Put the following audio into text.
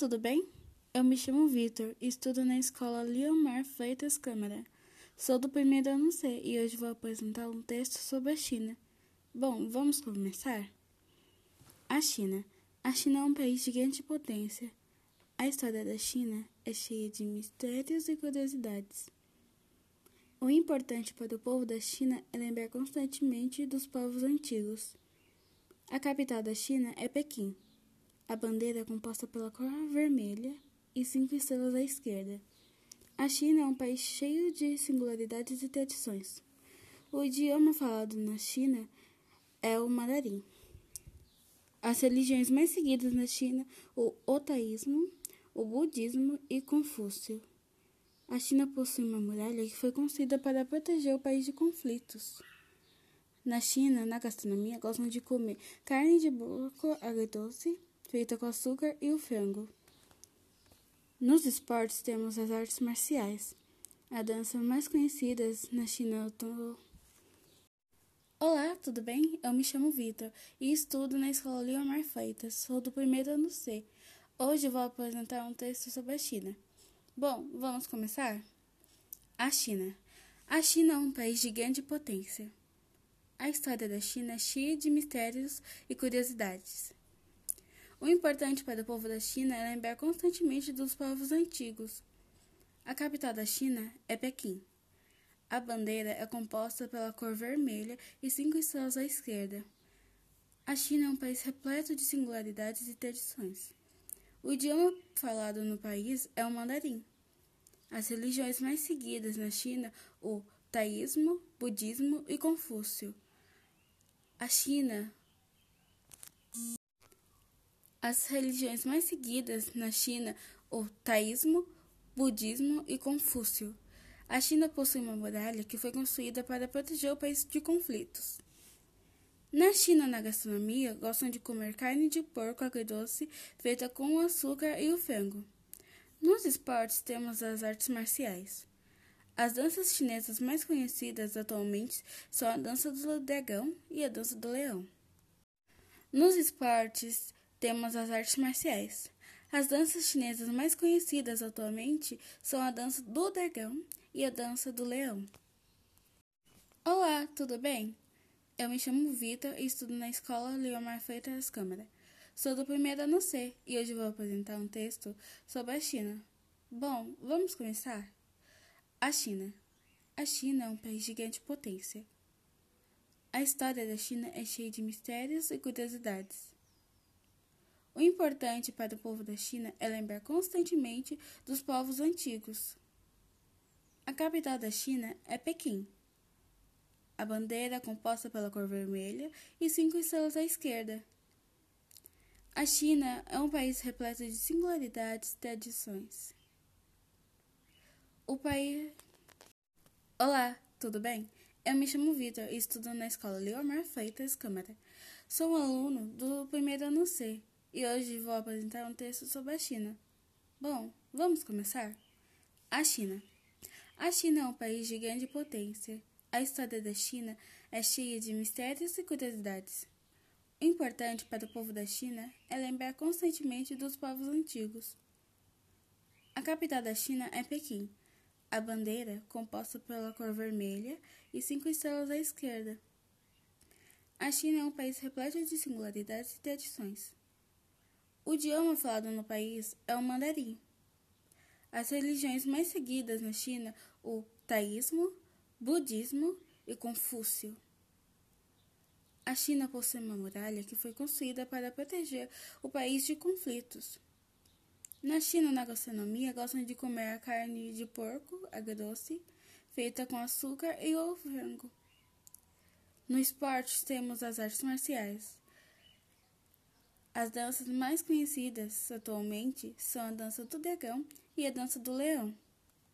tudo bem? Eu me chamo Vitor e estudo na escola Leomar Freitas Câmara. Sou do primeiro ano C e hoje vou apresentar um texto sobre a China. Bom, vamos começar? A China. A China é um país de grande potência. A história da China é cheia de mistérios e curiosidades. O importante para o povo da China é lembrar constantemente dos povos antigos. A capital da China é Pequim. A bandeira é composta pela cor vermelha e cinco estrelas à esquerda. A China é um país cheio de singularidades e tradições. O idioma falado na China é o mandarim. As religiões mais seguidas na China, o otaísmo, o budismo e Confúcio. A China possui uma muralha que foi construída para proteger o país de conflitos. Na China, na gastronomia, gostam de comer carne de porco agridoce, feita com açúcar e o frango. Nos esportes temos as artes marciais. A dança mais conhecida na China é o Olá, tudo bem? Eu me chamo Vitor e estudo na escola Leomar Freitas. Sou do primeiro ano C. Hoje vou apresentar um texto sobre a China. Bom, vamos começar? A China. A China é um país de grande potência. A história da China é cheia de mistérios e curiosidades. O importante para o povo da China é lembrar constantemente dos povos antigos. A capital da China é Pequim. A bandeira é composta pela cor vermelha e cinco estrelas à esquerda. A China é um país repleto de singularidades e tradições. O idioma falado no país é o mandarim. As religiões mais seguidas na China, o taísmo, budismo e Confúcio. A China as religiões mais seguidas na China, o taísmo, budismo e Confúcio. A China possui uma muralha que foi construída para proteger o país de conflitos. Na China, na gastronomia, gostam de comer carne de porco agridoce feita com açúcar e o frango. Nos esportes, temos as artes marciais. As danças chinesas mais conhecidas atualmente são a dança do dragão e a dança do leão. Nos esportes, temos as artes marciais. As danças chinesas mais conhecidas atualmente são a dança do dragão e a dança do leão. Olá, tudo bem? Eu me chamo Vitor e estudo na escola Leomar Freitas Câmara. Sou do primeiro ano C e hoje vou apresentar um texto sobre a China. Bom, vamos começar? A China. A China é um país de grande potência. A história da China é cheia de mistérios e curiosidades. O importante para o povo da China é lembrar constantemente dos povos antigos. A capital da China é Pequim. A bandeira é composta pela cor vermelha e cinco estrelas à esquerda. A China é um país repleto de singularidades e tradições. O país. Olá, tudo bem? Eu me chamo Vitor e estudo na escola Leomar Freitas Câmara. Sou um aluno do primeiro ano C e hoje vou apresentar um texto sobre a China. Bom, vamos começar? A China. A China é um país de grande potência. A história da China é cheia de mistérios e curiosidades. O importante para o povo da China é lembrar constantemente dos povos antigos. A capital da China é Pequim. A bandeira, composta pela cor vermelha e cinco estrelas à esquerda. A China é um país repleto de singularidades e tradições. O idioma falado no país é o mandarim. As religiões mais seguidas na China, o taísmo, budismo e Confúcio. A China possui uma muralha que foi construída para proteger o país de conflitos. Na China, na gastronomia, gostam de comer a carne de porco agridoce, feita com açúcar e o frango. No esporte, temos as artes marciais. As danças mais conhecidas atualmente são a dança do dragão e a dança do leão.